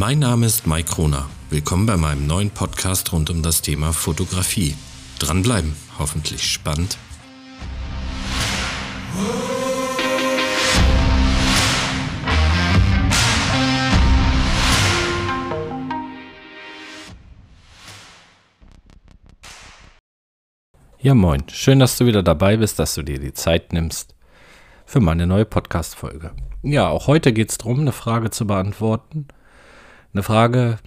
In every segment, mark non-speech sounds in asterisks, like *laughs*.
Mein Name ist Mike Kroner. Willkommen bei meinem neuen Podcast rund um das Thema Fotografie. Dranbleiben, hoffentlich spannend. Ja, moin. Schön, dass du wieder dabei bist, dass du dir die Zeit nimmst für meine neue Podcast-Folge. Ja, auch heute geht es darum, eine Frage zu beantworten. Eine Frage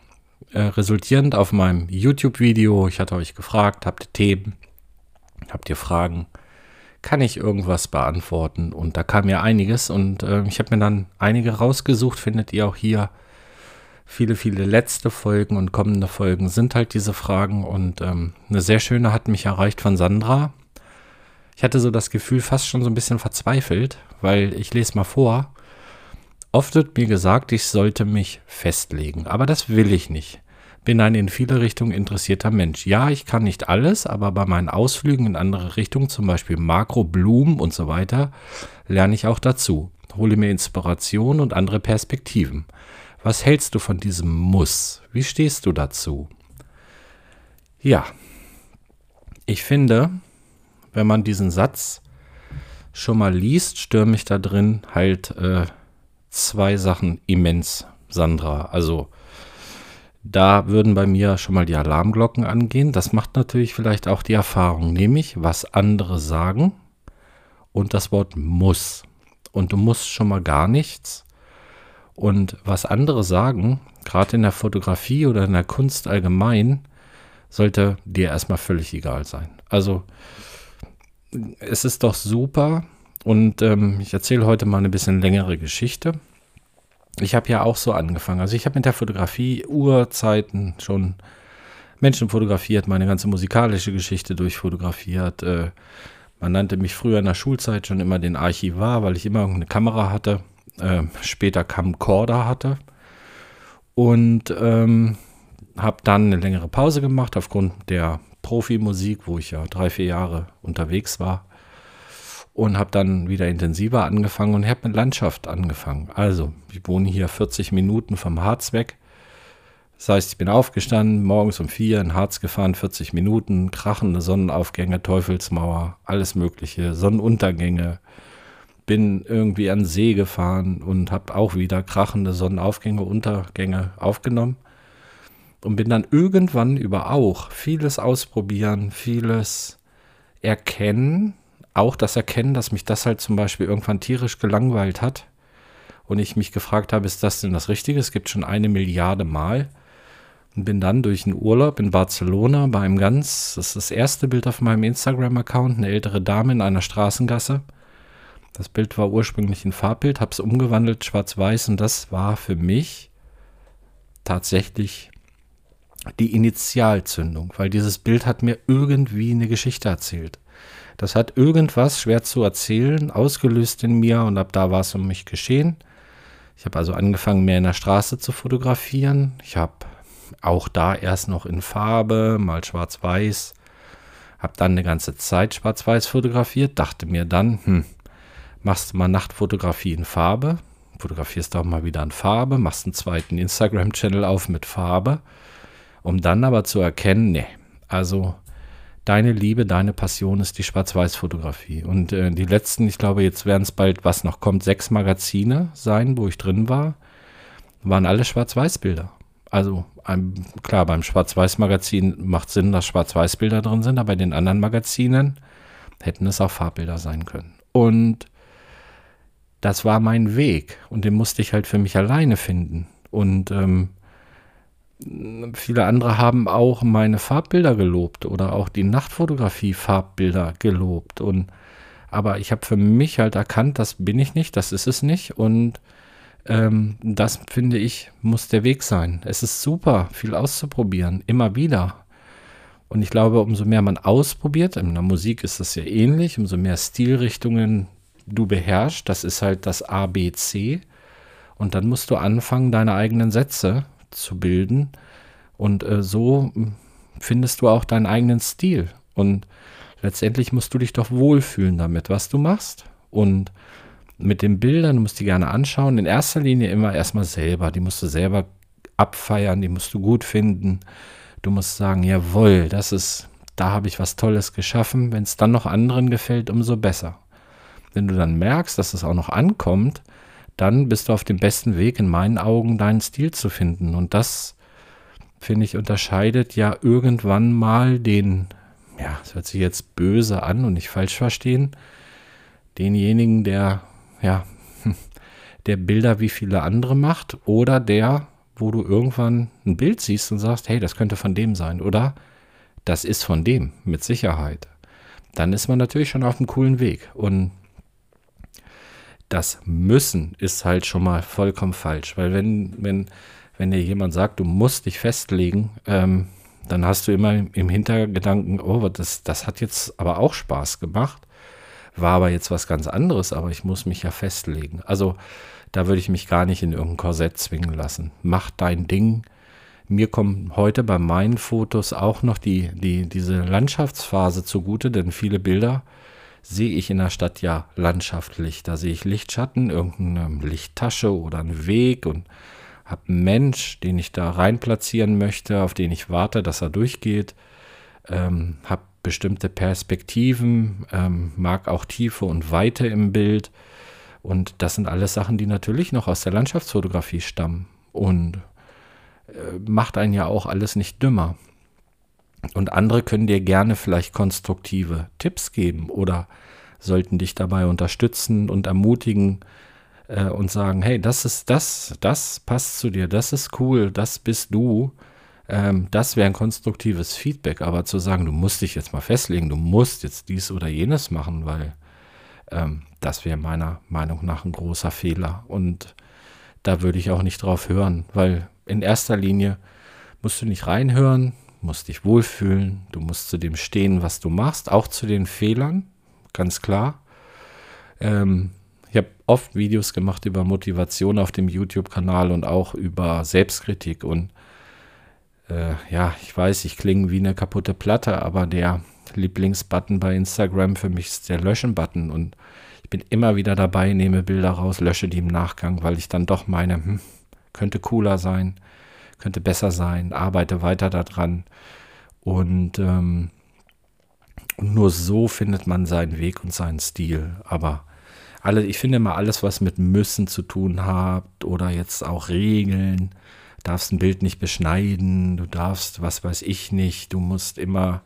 äh, resultierend auf meinem YouTube-Video. Ich hatte euch gefragt, habt ihr Themen? Habt ihr Fragen? Kann ich irgendwas beantworten? Und da kam ja einiges und äh, ich habe mir dann einige rausgesucht, findet ihr auch hier viele, viele letzte Folgen und kommende Folgen sind halt diese Fragen. Und ähm, eine sehr schöne hat mich erreicht von Sandra. Ich hatte so das Gefühl, fast schon so ein bisschen verzweifelt, weil ich lese mal vor. Oft wird mir gesagt, ich sollte mich festlegen, aber das will ich nicht. Bin ein in viele Richtungen interessierter Mensch. Ja, ich kann nicht alles, aber bei meinen Ausflügen in andere Richtungen, zum Beispiel Makro, Blumen und so weiter, lerne ich auch dazu. Hole mir Inspiration und andere Perspektiven. Was hältst du von diesem Muss? Wie stehst du dazu? Ja, ich finde, wenn man diesen Satz schon mal liest, stürme mich da drin halt äh, zwei Sachen immens, Sandra. Also da würden bei mir schon mal die Alarmglocken angehen. Das macht natürlich vielleicht auch die Erfahrung, nämlich was andere sagen und das Wort muss. Und du musst schon mal gar nichts. Und was andere sagen, gerade in der Fotografie oder in der Kunst allgemein, sollte dir erstmal völlig egal sein. Also es ist doch super und ähm, ich erzähle heute mal eine bisschen längere Geschichte. Ich habe ja auch so angefangen. Also ich habe mit der Fotografie Urzeiten schon Menschen fotografiert, meine ganze musikalische Geschichte durchfotografiert. Äh, man nannte mich früher in der Schulzeit schon immer den Archivar, weil ich immer eine Kamera hatte äh, später Camcorder hatte. Und ähm, habe dann eine längere Pause gemacht aufgrund der Profimusik, wo ich ja drei, vier Jahre unterwegs war. Und habe dann wieder intensiver angefangen und habe mit Landschaft angefangen. Also, ich wohne hier 40 Minuten vom Harz weg. Das heißt, ich bin aufgestanden, morgens um vier in Harz gefahren, 40 Minuten, krachende Sonnenaufgänge, Teufelsmauer, alles Mögliche, Sonnenuntergänge, bin irgendwie an See gefahren und habe auch wieder krachende Sonnenaufgänge, Untergänge aufgenommen und bin dann irgendwann über auch vieles ausprobieren, vieles erkennen, auch das Erkennen, dass mich das halt zum Beispiel irgendwann tierisch gelangweilt hat und ich mich gefragt habe, ist das denn das Richtige? Es gibt schon eine Milliarde Mal und bin dann durch einen Urlaub in Barcelona bei einem ganz, das ist das erste Bild auf meinem Instagram-Account, eine ältere Dame in einer Straßengasse das Bild war ursprünglich ein Farbbild, habe es umgewandelt, schwarz-weiß und das war für mich tatsächlich die Initialzündung, weil dieses Bild hat mir irgendwie eine Geschichte erzählt. Das hat irgendwas schwer zu erzählen, ausgelöst in mir und ab da war es um mich geschehen. Ich habe also angefangen, mehr in der Straße zu fotografieren. Ich habe auch da erst noch in Farbe, mal schwarz-weiß, habe dann eine ganze Zeit schwarz-weiß fotografiert, dachte mir dann, hm, machst du mal Nachtfotografie in Farbe, fotografierst auch mal wieder in Farbe, machst einen zweiten Instagram-Channel auf mit Farbe, um dann aber zu erkennen, nee, also deine Liebe, deine Passion ist die Schwarz-Weiß-Fotografie. Und äh, die letzten, ich glaube, jetzt werden es bald, was noch kommt, sechs Magazine sein, wo ich drin war, waren alle Schwarz-Weiß-Bilder. Also ein, klar, beim Schwarz-Weiß-Magazin macht Sinn, dass Schwarz-Weiß-Bilder drin sind, aber bei den anderen Magazinen hätten es auch Farbbilder sein können. Und das war mein Weg und den musste ich halt für mich alleine finden. Und ähm, viele andere haben auch meine Farbbilder gelobt oder auch die Nachtfotografie-Farbbilder gelobt. Und aber ich habe für mich halt erkannt, das bin ich nicht, das ist es nicht. Und ähm, das finde ich, muss der Weg sein. Es ist super, viel auszuprobieren, immer wieder. Und ich glaube, umso mehr man ausprobiert, in der Musik ist das ja ähnlich, umso mehr Stilrichtungen du beherrschst, das ist halt das ABC. Und dann musst du anfangen, deine eigenen Sätze zu bilden. Und äh, so findest du auch deinen eigenen Stil. Und letztendlich musst du dich doch wohlfühlen damit, was du machst. Und mit den Bildern, du musst die gerne anschauen. In erster Linie immer erstmal selber. Die musst du selber abfeiern, die musst du gut finden. Du musst sagen, jawohl, das ist, da habe ich was Tolles geschaffen. Wenn es dann noch anderen gefällt, umso besser. Wenn du dann merkst, dass es auch noch ankommt, dann bist du auf dem besten Weg, in meinen Augen deinen Stil zu finden. Und das, finde ich, unterscheidet ja irgendwann mal den, ja, es hört sich jetzt böse an und nicht falsch verstehen, denjenigen, der, ja, *laughs* der Bilder wie viele andere macht oder der, wo du irgendwann ein Bild siehst und sagst, hey, das könnte von dem sein oder das ist von dem, mit Sicherheit. Dann ist man natürlich schon auf einem coolen Weg. Und das Müssen ist halt schon mal vollkommen falsch, weil wenn, wenn, wenn dir jemand sagt, du musst dich festlegen, ähm, dann hast du immer im Hintergedanken, oh, das, das hat jetzt aber auch Spaß gemacht, war aber jetzt was ganz anderes, aber ich muss mich ja festlegen. Also da würde ich mich gar nicht in irgendein Korsett zwingen lassen. Mach dein Ding. Mir kommen heute bei meinen Fotos auch noch die, die, diese Landschaftsphase zugute, denn viele Bilder sehe ich in der Stadt ja landschaftlich. Da sehe ich Lichtschatten, irgendeine Lichttasche oder einen Weg und habe einen Mensch, den ich da rein platzieren möchte, auf den ich warte, dass er durchgeht. Ähm, habe bestimmte Perspektiven, ähm, mag auch Tiefe und Weite im Bild. Und das sind alles Sachen, die natürlich noch aus der Landschaftsfotografie stammen. Und äh, macht einen ja auch alles nicht dümmer. Und andere können dir gerne vielleicht konstruktive Tipps geben oder sollten dich dabei unterstützen und ermutigen äh, und sagen, hey, das ist das, das passt zu dir, das ist cool, das bist du. Ähm, das wäre ein konstruktives Feedback, aber zu sagen, du musst dich jetzt mal festlegen, du musst jetzt dies oder jenes machen, weil ähm, das wäre meiner Meinung nach ein großer Fehler. Und da würde ich auch nicht drauf hören, weil in erster Linie musst du nicht reinhören, musst dich wohlfühlen, du musst zu dem stehen, was du machst, auch zu den Fehlern, ganz klar. Ähm, ich habe oft Videos gemacht über Motivation auf dem YouTube-Kanal und auch über Selbstkritik. Und äh, ja, ich weiß, ich klinge wie eine kaputte Platte, aber der Lieblingsbutton bei Instagram für mich ist der Löschen-Button. Und ich bin immer wieder dabei, nehme Bilder raus, lösche die im Nachgang, weil ich dann doch meine, hm, könnte cooler sein könnte besser sein, arbeite weiter daran. Und ähm, nur so findet man seinen Weg und seinen Stil. Aber alle, ich finde immer alles, was mit müssen zu tun hat oder jetzt auch Regeln, darfst ein Bild nicht beschneiden, du darfst, was weiß ich nicht, du musst immer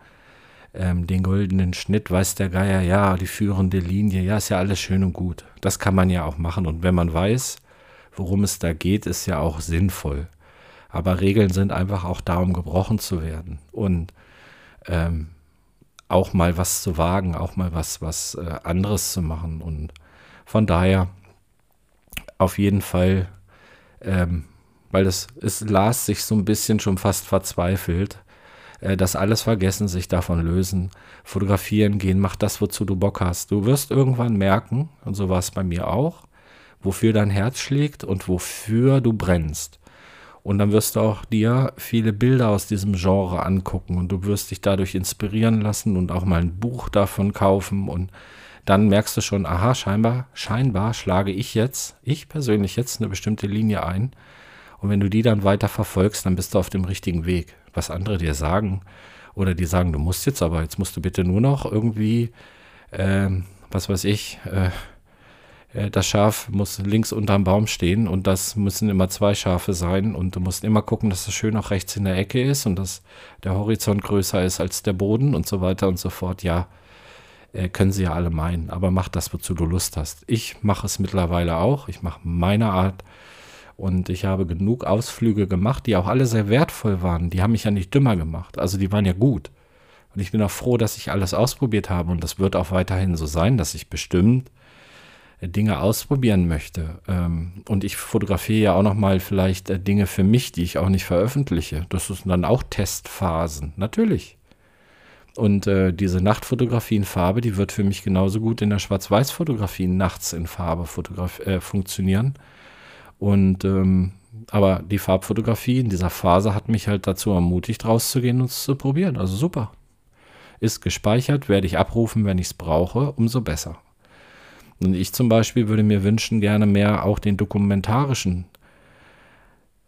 ähm, den goldenen Schnitt, weiß der Geier, ja, die führende Linie, ja, ist ja alles schön und gut. Das kann man ja auch machen. Und wenn man weiß, worum es da geht, ist ja auch sinnvoll. Aber Regeln sind einfach auch da, um gebrochen zu werden. Und ähm, auch mal was zu wagen, auch mal was, was äh, anderes zu machen. Und von daher auf jeden Fall, ähm, weil es, es las sich so ein bisschen schon fast verzweifelt, äh, das alles vergessen, sich davon lösen, fotografieren gehen, mach das, wozu du Bock hast. Du wirst irgendwann merken, und so war es bei mir auch, wofür dein Herz schlägt und wofür du brennst. Und dann wirst du auch dir viele Bilder aus diesem Genre angucken und du wirst dich dadurch inspirieren lassen und auch mal ein Buch davon kaufen und dann merkst du schon, aha, scheinbar, scheinbar schlage ich jetzt, ich persönlich jetzt eine bestimmte Linie ein. Und wenn du die dann weiter verfolgst, dann bist du auf dem richtigen Weg. Was andere dir sagen oder die sagen, du musst jetzt aber, jetzt musst du bitte nur noch irgendwie, äh, was weiß ich, äh, das Schaf muss links unterm Baum stehen und das müssen immer zwei Schafe sein und du musst immer gucken, dass das schön auch rechts in der Ecke ist und dass der Horizont größer ist als der Boden und so weiter und so fort. Ja, äh, können sie ja alle meinen, aber mach das, wozu du Lust hast. Ich mache es mittlerweile auch, ich mache meine Art und ich habe genug Ausflüge gemacht, die auch alle sehr wertvoll waren. Die haben mich ja nicht dümmer gemacht, also die waren ja gut. Und ich bin auch froh, dass ich alles ausprobiert habe und das wird auch weiterhin so sein, dass ich bestimmt Dinge ausprobieren möchte. Ähm, und ich fotografiere ja auch noch mal vielleicht äh, Dinge für mich, die ich auch nicht veröffentliche. Das sind dann auch Testphasen, natürlich. Und äh, diese Nachtfotografie in Farbe, die wird für mich genauso gut in der Schwarz-Weiß-Fotografie nachts in Farbe äh, funktionieren. Und ähm, aber die Farbfotografie in dieser Phase hat mich halt dazu ermutigt, rauszugehen und es zu probieren. Also super. Ist gespeichert, werde ich abrufen, wenn ich es brauche, umso besser. Und ich zum Beispiel würde mir wünschen, gerne mehr auch den dokumentarischen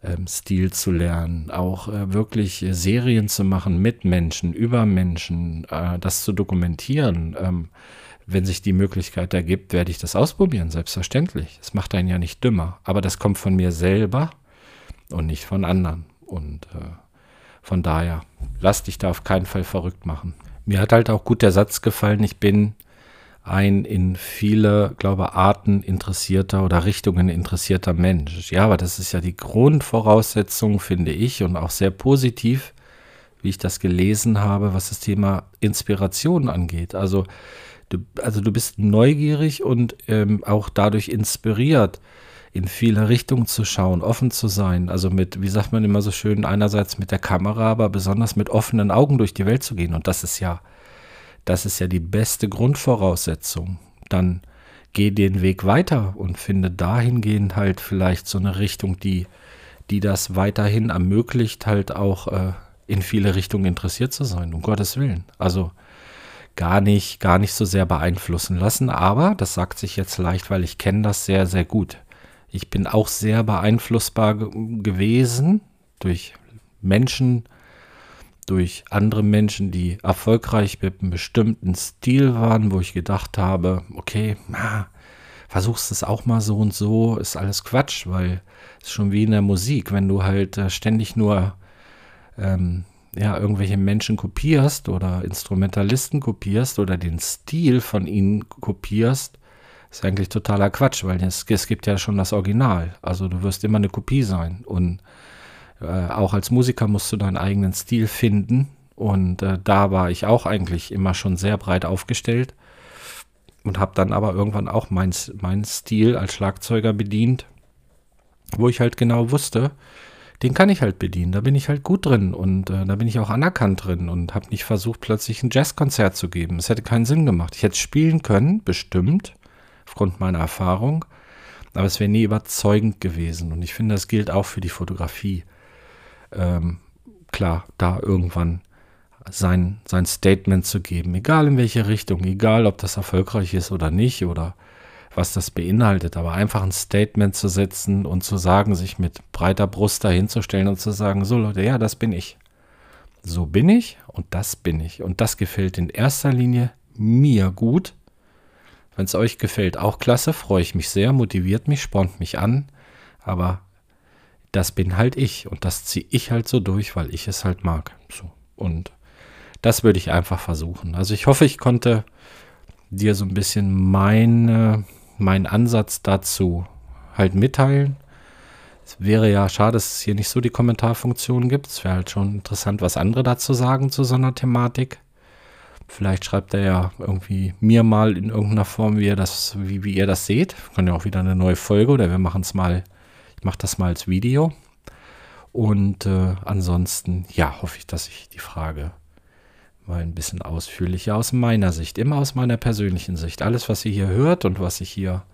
ähm, Stil zu lernen, auch äh, wirklich äh, Serien zu machen mit Menschen, über Menschen, äh, das zu dokumentieren. Ähm, wenn sich die Möglichkeit ergibt, werde ich das ausprobieren, selbstverständlich. Es macht einen ja nicht dümmer, aber das kommt von mir selber und nicht von anderen. Und äh, von daher, lass dich da auf keinen Fall verrückt machen. Mir hat halt auch gut der Satz gefallen, ich bin ein in viele, glaube Arten interessierter oder Richtungen interessierter Mensch. Ja, aber das ist ja die Grundvoraussetzung, finde ich, und auch sehr positiv, wie ich das gelesen habe, was das Thema Inspiration angeht. Also du, also du bist neugierig und ähm, auch dadurch inspiriert, in viele Richtungen zu schauen, offen zu sein. Also mit, wie sagt man immer so schön, einerseits mit der Kamera, aber besonders mit offenen Augen durch die Welt zu gehen. Und das ist ja das ist ja die beste Grundvoraussetzung. Dann geh den Weg weiter und finde dahingehend halt vielleicht so eine Richtung, die, die das weiterhin ermöglicht, halt auch äh, in viele Richtungen interessiert zu sein, um Gottes Willen. Also gar nicht, gar nicht so sehr beeinflussen lassen, aber das sagt sich jetzt leicht, weil ich kenne das sehr, sehr gut. Ich bin auch sehr beeinflussbar gewesen durch Menschen, durch andere Menschen, die erfolgreich mit einem bestimmten Stil waren, wo ich gedacht habe, okay, na, versuchst es auch mal so und so, ist alles Quatsch, weil es ist schon wie in der Musik, wenn du halt äh, ständig nur ähm, ja, irgendwelche Menschen kopierst oder Instrumentalisten kopierst oder den Stil von ihnen kopierst, ist eigentlich totaler Quatsch, weil es, es gibt ja schon das Original. Also du wirst immer eine Kopie sein und äh, auch als Musiker musst du deinen eigenen Stil finden. Und äh, da war ich auch eigentlich immer schon sehr breit aufgestellt und habe dann aber irgendwann auch meinen mein Stil als Schlagzeuger bedient, wo ich halt genau wusste, den kann ich halt bedienen. Da bin ich halt gut drin und äh, da bin ich auch anerkannt drin und habe nicht versucht, plötzlich ein Jazzkonzert zu geben. Es hätte keinen Sinn gemacht. Ich hätte spielen können, bestimmt, aufgrund meiner Erfahrung, aber es wäre nie überzeugend gewesen. Und ich finde, das gilt auch für die Fotografie ähm, klar, da irgendwann sein, sein Statement zu geben, egal in welche Richtung, egal ob das erfolgreich ist oder nicht oder was das beinhaltet, aber einfach ein Statement zu setzen und zu sagen, sich mit breiter Brust dahinzustellen und zu sagen, so Leute, ja, das bin ich. So bin ich und das bin ich. Und das gefällt in erster Linie mir gut. Wenn es euch gefällt, auch klasse, freue ich mich sehr, motiviert mich, spornt mich an. Aber das bin halt ich und das ziehe ich halt so durch, weil ich es halt mag. So. Und das würde ich einfach versuchen. Also ich hoffe, ich konnte dir so ein bisschen meine, meinen Ansatz dazu halt mitteilen. Es wäre ja schade, dass es hier nicht so die Kommentarfunktion gibt. Es wäre halt schon interessant, was andere dazu sagen zu so einer Thematik. Vielleicht schreibt er ja irgendwie mir mal in irgendeiner Form, wie ihr das, wie, wie ihr das seht. Wir können ja auch wieder eine neue Folge oder wir machen es mal mache das mal als Video. Und äh, ansonsten, ja, hoffe ich, dass ich die Frage mal ein bisschen ausführlicher aus meiner Sicht, immer aus meiner persönlichen Sicht. Alles, was ihr hier hört und was ich hier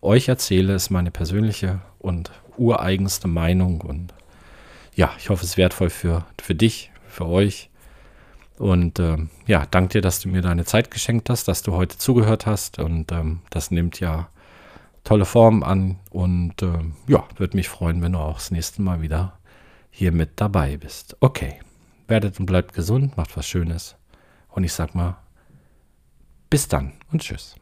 euch erzähle, ist meine persönliche und ureigenste Meinung. Und ja, ich hoffe, es ist wertvoll für, für dich, für euch. Und ähm, ja, danke dir, dass du mir deine Zeit geschenkt hast, dass du heute zugehört hast. Und ähm, das nimmt ja tolle Form an und äh, ja, würde mich freuen, wenn du auch das nächste Mal wieder hier mit dabei bist. Okay, werdet und bleibt gesund, macht was Schönes und ich sag mal, bis dann und tschüss.